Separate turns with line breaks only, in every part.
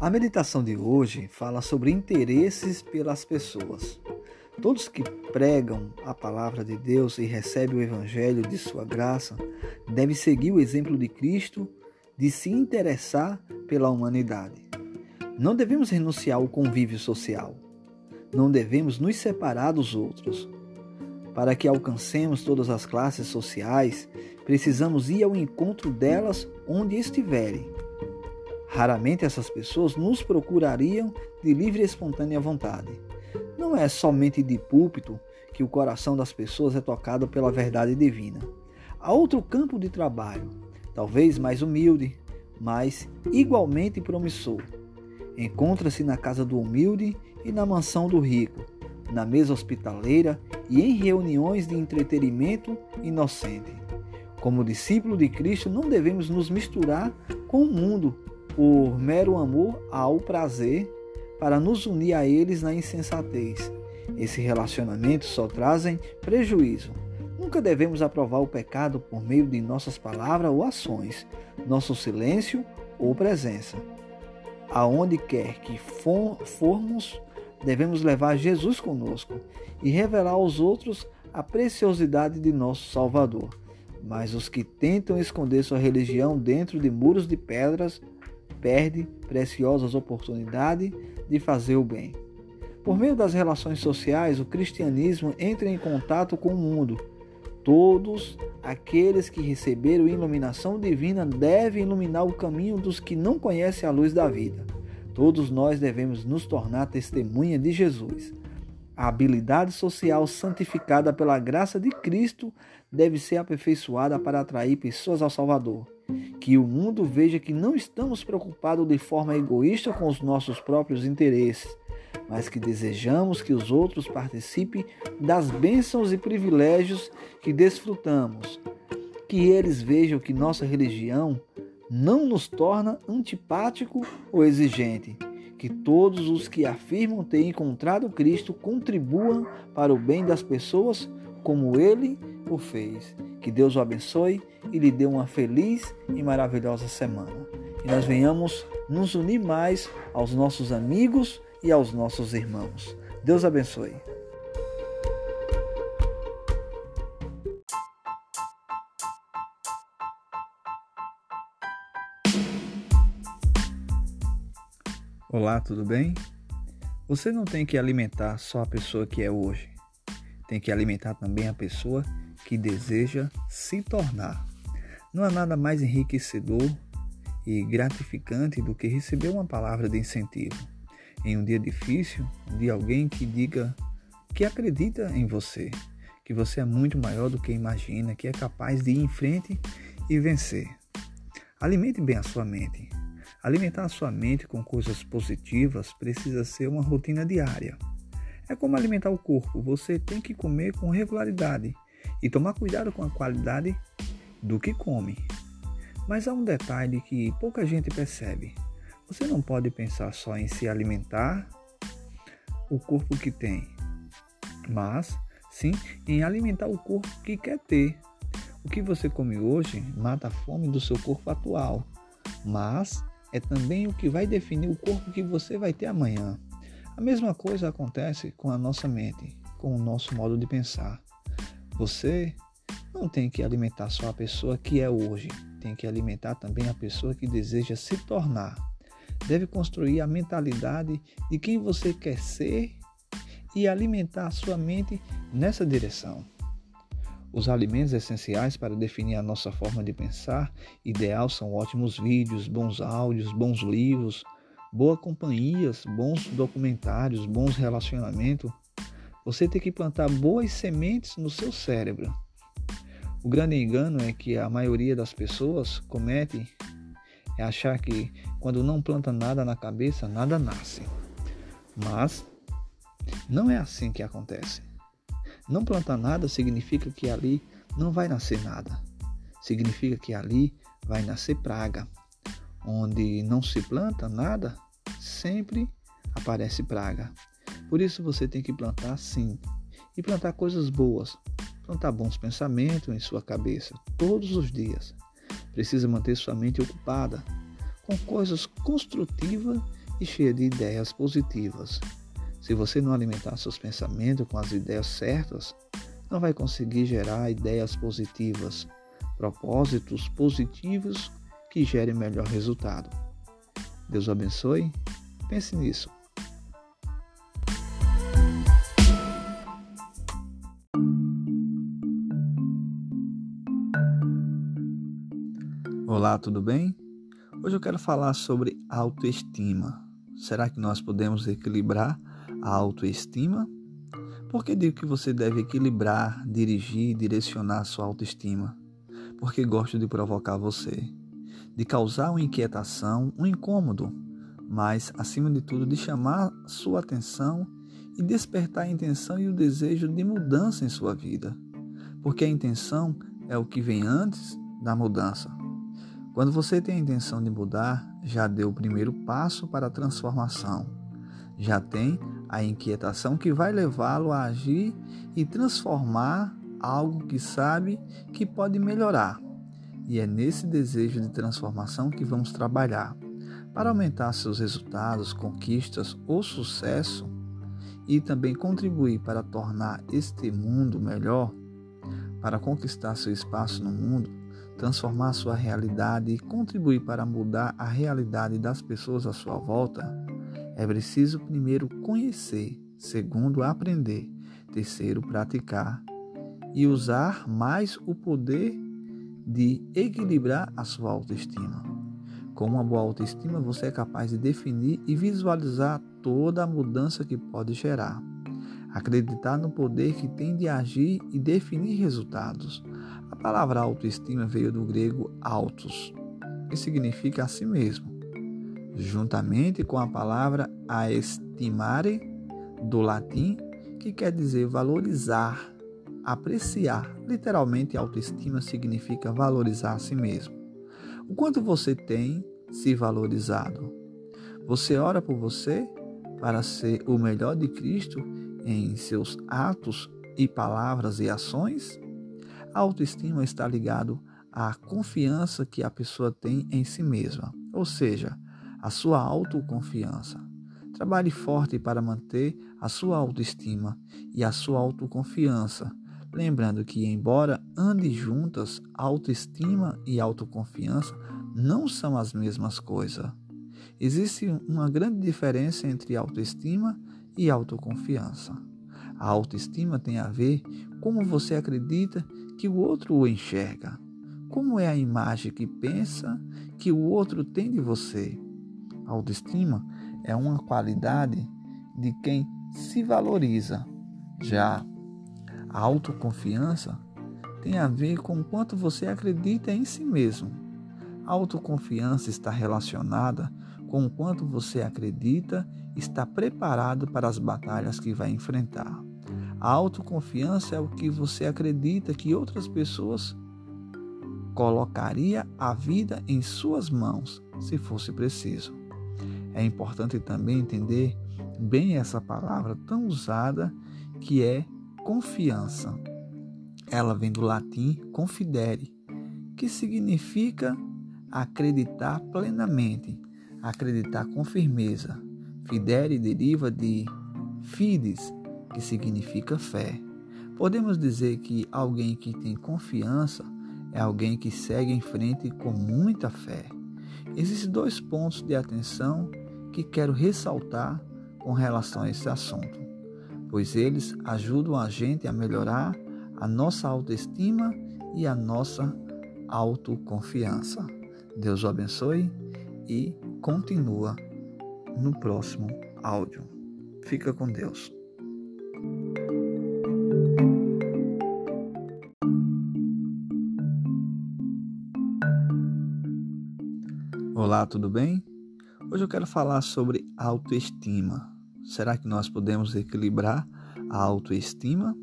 A meditação de hoje fala sobre interesses pelas pessoas. Todos que pregam a palavra de Deus e recebem o evangelho de sua graça devem seguir o exemplo de Cristo de se interessar pela humanidade. Não devemos renunciar ao convívio social. Não devemos nos separar dos outros. Para que alcancemos todas as classes sociais, precisamos ir ao encontro delas onde estiverem Raramente essas pessoas nos procurariam de livre e espontânea vontade. Não é somente de púlpito que o coração das pessoas é tocado pela verdade divina. Há outro campo de trabalho, talvez mais humilde, mas igualmente promissor. Encontra-se na casa do humilde e na mansão do rico, na mesa hospitaleira e em reuniões de entretenimento inocente. Como discípulo de Cristo, não devemos nos misturar com o mundo por mero amor ao prazer para nos unir a eles na insensatez. Esse relacionamento só trazem prejuízo. Nunca devemos aprovar o pecado por meio de nossas palavras ou ações, nosso silêncio ou presença. Aonde quer que formos, devemos levar Jesus conosco e revelar aos outros a preciosidade de nosso Salvador. Mas os que tentam esconder sua religião dentro de muros de pedras perde preciosas oportunidades de fazer o bem. Por meio das relações sociais, o cristianismo entra em contato com o mundo. Todos aqueles que receberam iluminação divina devem iluminar o caminho dos que não conhecem a luz da vida. Todos nós devemos nos tornar testemunha de Jesus. A habilidade social santificada pela graça de Cristo deve ser aperfeiçoada para atrair pessoas ao Salvador que o mundo veja que não estamos preocupados de forma egoísta com os nossos próprios interesses, mas que desejamos que os outros participem das bênçãos e privilégios que desfrutamos. Que eles vejam que nossa religião não nos torna antipático ou exigente. Que todos os que afirmam ter encontrado Cristo contribuam para o bem das pessoas como ele o fez. Que Deus o abençoe e lhe dê uma feliz e maravilhosa semana. E nós venhamos nos unir mais aos nossos amigos e aos nossos irmãos. Deus abençoe. Olá, tudo bem? Você não tem que alimentar só a pessoa que é hoje. Tem que alimentar também a pessoa que deseja se tornar. Não há nada mais enriquecedor e gratificante do que receber uma palavra de incentivo em um dia difícil de alguém que diga que acredita em você, que você é muito maior do que imagina, que é capaz de ir em frente e vencer. Alimente bem a sua mente. Alimentar a sua mente com coisas positivas precisa ser uma rotina diária. É como alimentar o corpo, você tem que comer com regularidade e tomar cuidado com a qualidade do que come. Mas há um detalhe que pouca gente percebe. Você não pode pensar só em se alimentar o corpo que tem, mas sim em alimentar o corpo que quer ter. O que você come hoje mata a fome do seu corpo atual, mas é também o que vai definir o corpo que você vai ter amanhã. A mesma coisa acontece com a nossa mente, com o nosso modo de pensar. Você não tem que alimentar só a pessoa que é hoje, tem que alimentar também a pessoa que deseja se tornar. Deve construir a mentalidade de quem você quer ser e alimentar a sua mente nessa direção. Os alimentos essenciais para definir a nossa forma de pensar ideal são ótimos vídeos, bons áudios, bons livros, boas companhias, bons documentários, bons relacionamentos. Você tem que plantar boas sementes no seu cérebro. O grande engano é que a maioria das pessoas comete é achar que quando não planta nada na cabeça, nada nasce. Mas não é assim que acontece. Não plantar nada significa que ali não vai nascer nada. Significa que ali vai nascer praga. Onde não se planta nada, sempre aparece praga. Por isso você tem que plantar sim. E plantar coisas boas, plantar bons pensamentos em sua cabeça todos os dias. Precisa manter sua mente ocupada com coisas construtivas e cheia de ideias positivas. Se você não alimentar seus pensamentos com as ideias certas, não vai conseguir gerar ideias positivas, propósitos positivos que gerem melhor resultado. Deus abençoe. Pense nisso. Olá, tudo bem? Hoje eu quero falar sobre autoestima. Será que nós podemos equilibrar a autoestima? Por que digo que você deve equilibrar, dirigir, direcionar sua autoestima? Porque gosto de provocar você, de causar uma inquietação, um incômodo, mas, acima de tudo, de chamar sua atenção e despertar a intenção e o desejo de mudança em sua vida. Porque a intenção é o que vem antes da mudança. Quando você tem a intenção de mudar, já deu o primeiro passo para a transformação. Já tem a inquietação que vai levá-lo a agir e transformar algo que sabe que pode melhorar. E é nesse desejo de transformação que vamos trabalhar. Para aumentar seus resultados, conquistas ou sucesso e também contribuir para tornar este mundo melhor, para conquistar seu espaço no mundo, transformar sua realidade e contribuir para mudar a realidade das pessoas à sua volta, é preciso primeiro conhecer, segundo aprender, terceiro praticar e usar mais o poder de equilibrar a sua autoestima. Com uma boa autoestima, você é capaz de definir e visualizar toda a mudança que pode gerar. Acreditar no poder que tem de agir e definir resultados. A palavra autoestima veio do grego autos, que significa a si mesmo, juntamente com a palavra aestimare, do latim, que quer dizer valorizar, apreciar. Literalmente, autoestima significa valorizar a si mesmo. O quanto você tem se valorizado? Você ora por você para ser o melhor de Cristo em seus atos e palavras e ações? A autoestima está ligado à confiança que a pessoa tem em si mesma, ou seja, a sua autoconfiança. Trabalhe forte para manter a sua autoestima e a sua autoconfiança, lembrando que, embora ande juntas, autoestima e autoconfiança não são as mesmas coisas. Existe uma grande diferença entre autoestima e autoconfiança. A autoestima tem a ver como você acredita que o outro o enxerga, como é a imagem que pensa que o outro tem de você. A autoestima é uma qualidade de quem se valoriza. Já a autoconfiança tem a ver com quanto você acredita em si mesmo. A autoconfiança está relacionada com o quanto você acredita está preparado para as batalhas que vai enfrentar. A autoconfiança é o que você acredita que outras pessoas colocaria a vida em suas mãos se fosse preciso. É importante também entender bem essa palavra tão usada que é confiança. Ela vem do latim confidere, que significa acreditar plenamente, acreditar com firmeza. Fidere deriva de fides, que significa fé. Podemos dizer que alguém que tem confiança é alguém que segue em frente com muita fé. Existem dois pontos de atenção que quero ressaltar com relação a esse assunto, pois eles ajudam a gente a melhorar a nossa autoestima e a nossa autoconfiança. Deus o abençoe e continua no próximo áudio. Fica com Deus. Olá, tudo bem? Hoje eu quero falar sobre autoestima. Será que nós podemos equilibrar a autoestima?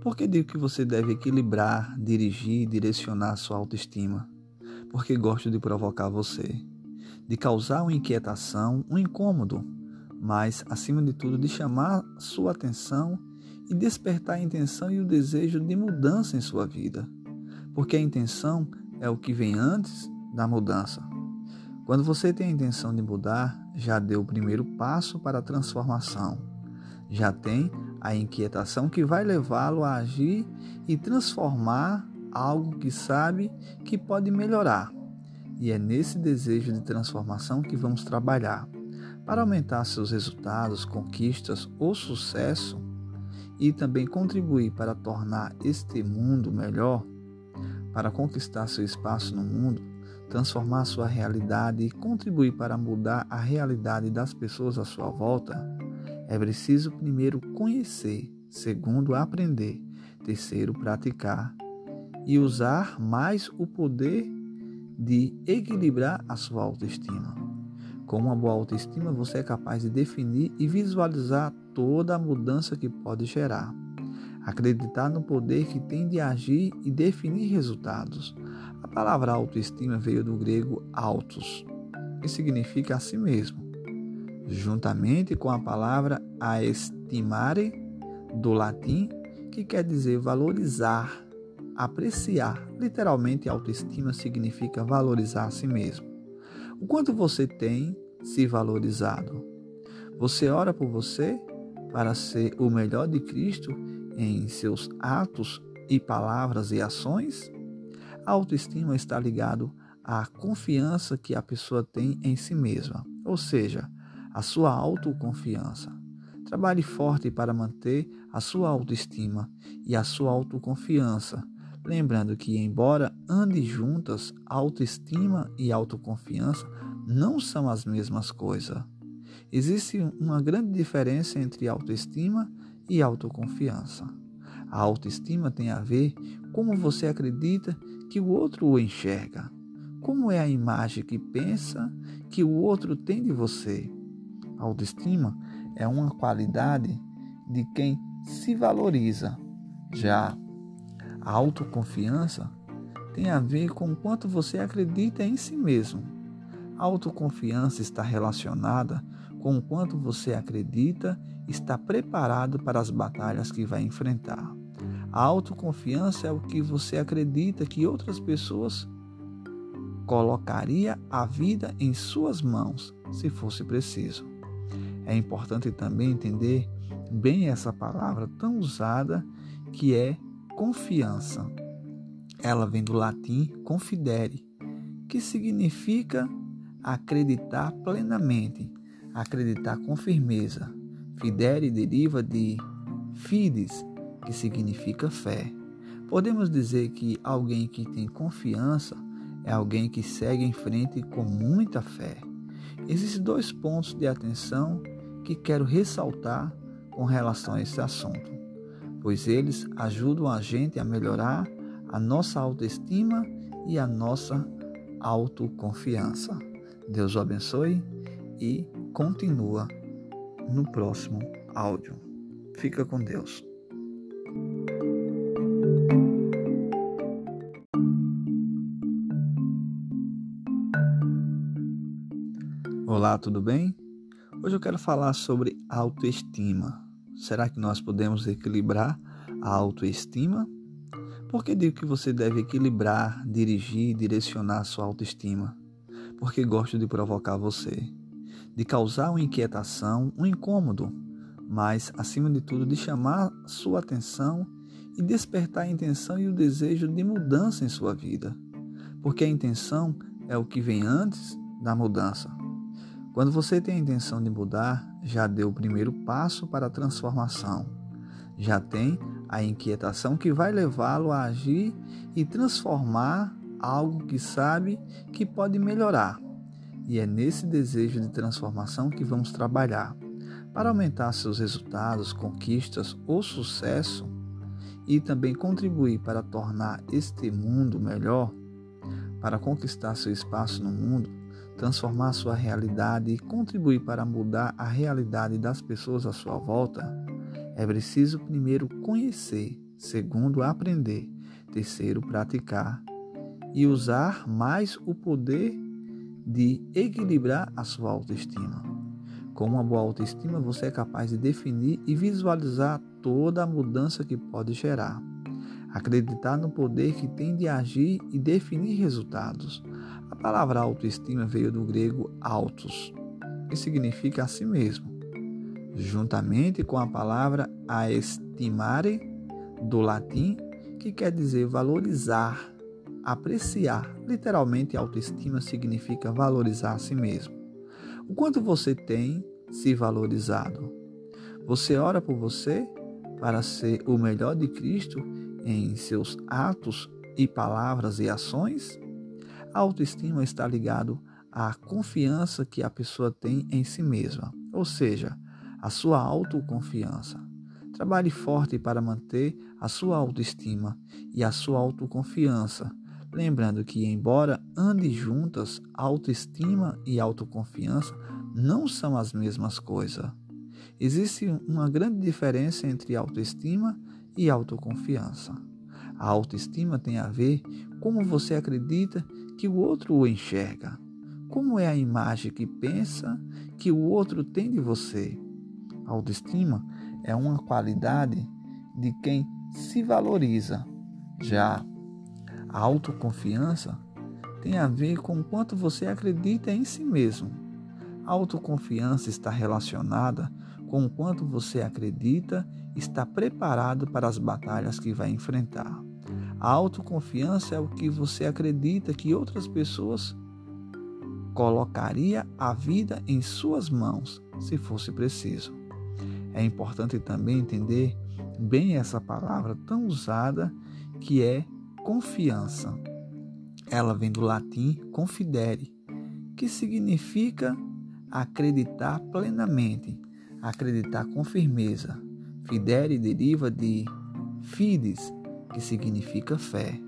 Por que digo que você deve equilibrar, dirigir, direcionar sua autoestima? Porque gosto de provocar você, de causar uma inquietação, um incômodo, mas, acima de tudo, de chamar sua atenção e despertar a intenção e o desejo de mudança em sua vida. Porque a intenção é o que vem antes da mudança. Quando você tem a intenção de mudar, já deu o primeiro passo para a transformação. Já tem a inquietação que vai levá-lo a agir e transformar algo que sabe que pode melhorar. E é nesse desejo de transformação que vamos trabalhar. Para aumentar seus resultados, conquistas ou sucesso e também contribuir para tornar este mundo melhor, para conquistar seu espaço no mundo, transformar sua realidade e contribuir para mudar a realidade das pessoas à sua volta, é preciso primeiro conhecer, segundo aprender, terceiro praticar e usar mais o poder de equilibrar a sua autoestima. Com uma boa autoestima, você é capaz de definir e visualizar toda a mudança que pode gerar. Acreditar no poder que tem de agir e definir resultados. A palavra autoestima veio do grego autos, que significa a si mesmo, juntamente com a palavra aestimare, do latim, que quer dizer valorizar, apreciar. Literalmente, autoestima significa valorizar a si mesmo. O quanto você tem se valorizado? Você ora por você para ser o melhor de Cristo em seus atos e palavras e ações? A autoestima está ligado à confiança que a pessoa tem em si mesma, ou seja, a sua autoconfiança. Trabalhe forte para manter a sua autoestima e a sua autoconfiança Lembrando que, embora ande juntas, autoestima e autoconfiança não são as mesmas coisas. Existe uma grande diferença entre autoestima e autoconfiança. A autoestima tem a ver como você acredita que o outro o enxerga. Como é a imagem que pensa que o outro tem de você? A autoestima é uma qualidade de quem se valoriza. Já a autoconfiança tem a ver com o quanto você acredita em si mesmo. A autoconfiança está relacionada com o quanto você acredita está preparado para as batalhas que vai enfrentar. A autoconfiança é o que você acredita que outras pessoas colocaria a vida em suas mãos se fosse preciso. É importante também entender bem essa palavra tão usada que é confiança. Ela vem do latim confidere, que significa acreditar plenamente, acreditar com firmeza. Fidere deriva de fides, que significa fé. Podemos dizer que alguém que tem confiança é alguém que segue em frente com muita fé. Existem dois pontos de atenção que quero ressaltar com relação a esse assunto pois eles ajudam a gente a melhorar a nossa autoestima e a nossa autoconfiança. Deus o abençoe e continua no próximo áudio. Fica com Deus. Olá, tudo bem? Hoje eu quero falar sobre autoestima. Será que nós podemos equilibrar a autoestima? Por que digo que você deve equilibrar, dirigir, direcionar a sua autoestima? Porque gosto de provocar você, de causar uma inquietação, um incômodo, mas, acima de tudo, de chamar sua atenção e despertar a intenção e o desejo de mudança em sua vida. Porque a intenção é o que vem antes da mudança. Quando você tem a intenção de mudar, já deu o primeiro passo para a transformação. Já tem a inquietação que vai levá-lo a agir e transformar algo que sabe que pode melhorar. E é nesse desejo de transformação que vamos trabalhar. Para aumentar seus resultados, conquistas ou sucesso e também contribuir para tornar este mundo melhor, para conquistar seu espaço no mundo, transformar sua realidade e contribuir para mudar a realidade das pessoas à sua volta, é preciso primeiro conhecer, segundo aprender, terceiro praticar e usar mais o poder de equilibrar a sua autoestima. Com uma boa autoestima, você é capaz de definir e visualizar toda a mudança que pode gerar. Acreditar no poder que tem de agir e definir resultados. A palavra autoestima veio do grego autos, que significa a si mesmo, juntamente com a palavra a estimare, do latim, que quer dizer valorizar, apreciar. Literalmente, autoestima significa valorizar a si mesmo. O quanto você tem se valorizado? Você ora por você para ser o melhor de Cristo em seus atos e palavras e ações? A autoestima está ligado à confiança que a pessoa tem em si mesma, ou seja, a sua autoconfiança. Trabalhe forte para manter a sua autoestima e a sua autoconfiança, lembrando que, embora ande juntas, autoestima e autoconfiança não são as mesmas coisas. Existe uma grande diferença entre autoestima e autoconfiança. A autoestima tem a ver como você acredita que o outro o enxerga, como é a imagem que pensa que o outro tem de você. A autoestima é uma qualidade de quem se valoriza. Já a autoconfiança tem a ver com o quanto você acredita em si mesmo. A autoconfiança está relacionada com o quanto você acredita está preparado para as batalhas que vai enfrentar. A autoconfiança é o que você acredita que outras pessoas colocaria a vida em suas mãos se fosse preciso. É importante também entender bem essa palavra tão usada que é confiança. Ela vem do latim confidere, que significa acreditar plenamente, acreditar com firmeza. Fidere deriva de fides, que significa fé.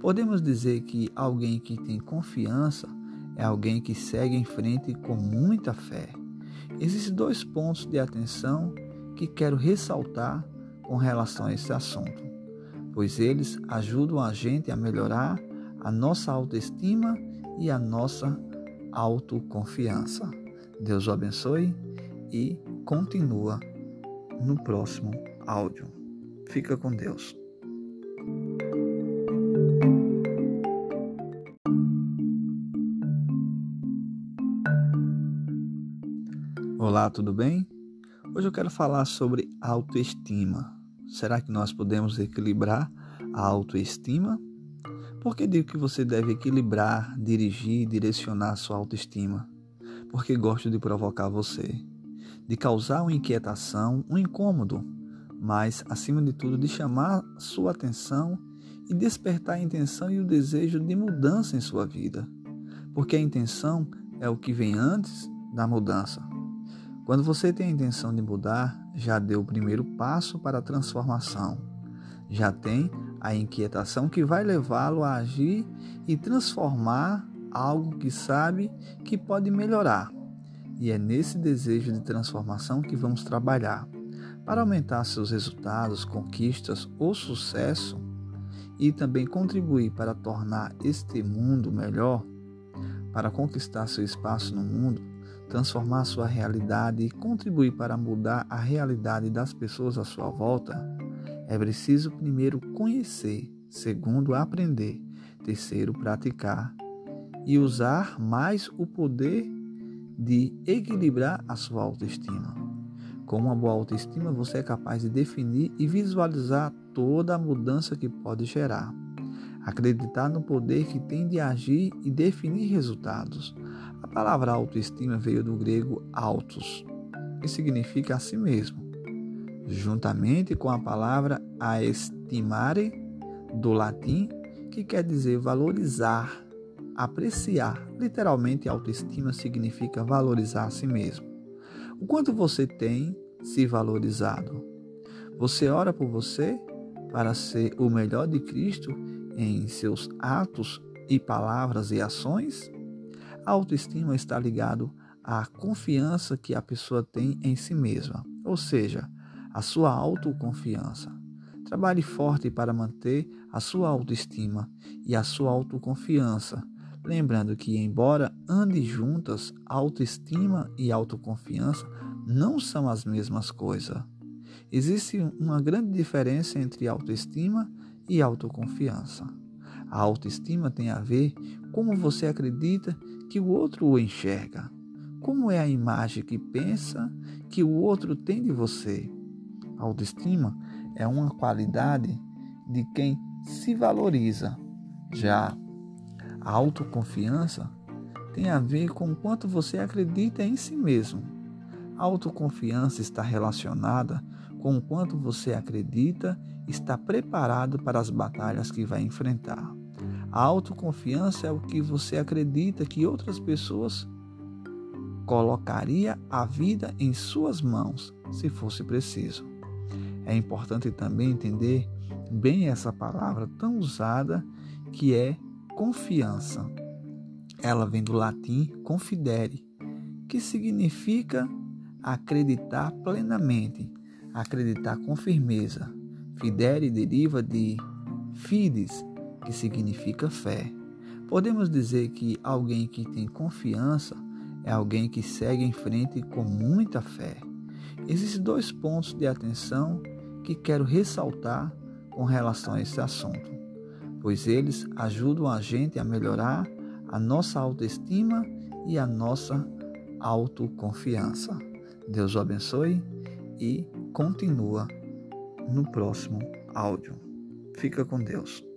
Podemos dizer que alguém que tem confiança é alguém que segue em frente com muita fé. Existem dois pontos de atenção que quero ressaltar com relação a esse assunto, pois eles ajudam a gente a melhorar a nossa autoestima e a nossa autoconfiança. Deus o abençoe e continua no próximo áudio. Fica com Deus. Olá, tudo bem? Hoje eu quero falar sobre autoestima. Será que nós podemos equilibrar a autoestima? Por que digo que você deve equilibrar, dirigir, direcionar a sua autoestima? Porque gosto de provocar você, de causar uma inquietação, um incômodo, mas acima de tudo de chamar sua atenção e despertar a intenção e o desejo de mudança em sua vida. Porque a intenção é o que vem antes da mudança. Quando você tem a intenção de mudar, já deu o primeiro passo para a transformação. Já tem a inquietação que vai levá-lo a agir e transformar algo que sabe que pode melhorar. E é nesse desejo de transformação que vamos trabalhar para aumentar seus resultados, conquistas ou sucesso e também contribuir para tornar este mundo melhor, para conquistar seu espaço no mundo transformar sua realidade e contribuir para mudar a realidade das pessoas à sua volta, é preciso primeiro conhecer, segundo aprender, terceiro praticar e usar mais o poder de equilibrar a sua autoestima. Com uma boa autoestima, você é capaz de definir e visualizar toda a mudança que pode gerar. Acreditar no poder que tem de agir e definir resultados. A palavra autoestima veio do grego autos, que significa a si mesmo, juntamente com a palavra aestimare, do latim, que quer dizer valorizar, apreciar. Literalmente, autoestima significa valorizar a si mesmo. O quanto você tem se valorizado? Você ora por você para ser o melhor de Cristo em seus atos e palavras e ações? Autoestima está ligado à confiança que a pessoa tem em si mesma, ou seja, a sua autoconfiança. Trabalhe forte para manter a sua autoestima e a sua autoconfiança, lembrando que, embora ande juntas, autoestima e autoconfiança não são as mesmas coisas. Existe uma grande diferença entre autoestima e autoconfiança. A autoestima tem a ver como você acredita que o outro o enxerga, Como é a imagem que pensa que o outro tem de você? A autoestima é uma qualidade de quem se valoriza. Já a autoconfiança tem a ver com quanto você acredita em si mesmo. A autoconfiança está relacionada com o quanto você acredita está preparado para as batalhas que vai enfrentar. A autoconfiança é o que você acredita que outras pessoas colocaria a vida em suas mãos, se fosse preciso. É importante também entender bem essa palavra tão usada que é confiança. Ela vem do latim confidere, que significa acreditar plenamente, acreditar com firmeza. Fidere deriva de fides, que significa fé. Podemos dizer que alguém que tem confiança é alguém que segue em frente com muita fé. Existem dois pontos de atenção que quero ressaltar com relação a esse assunto, pois eles ajudam a gente a melhorar a nossa autoestima e a nossa autoconfiança. Deus o abençoe e continua no próximo áudio. Fica com Deus.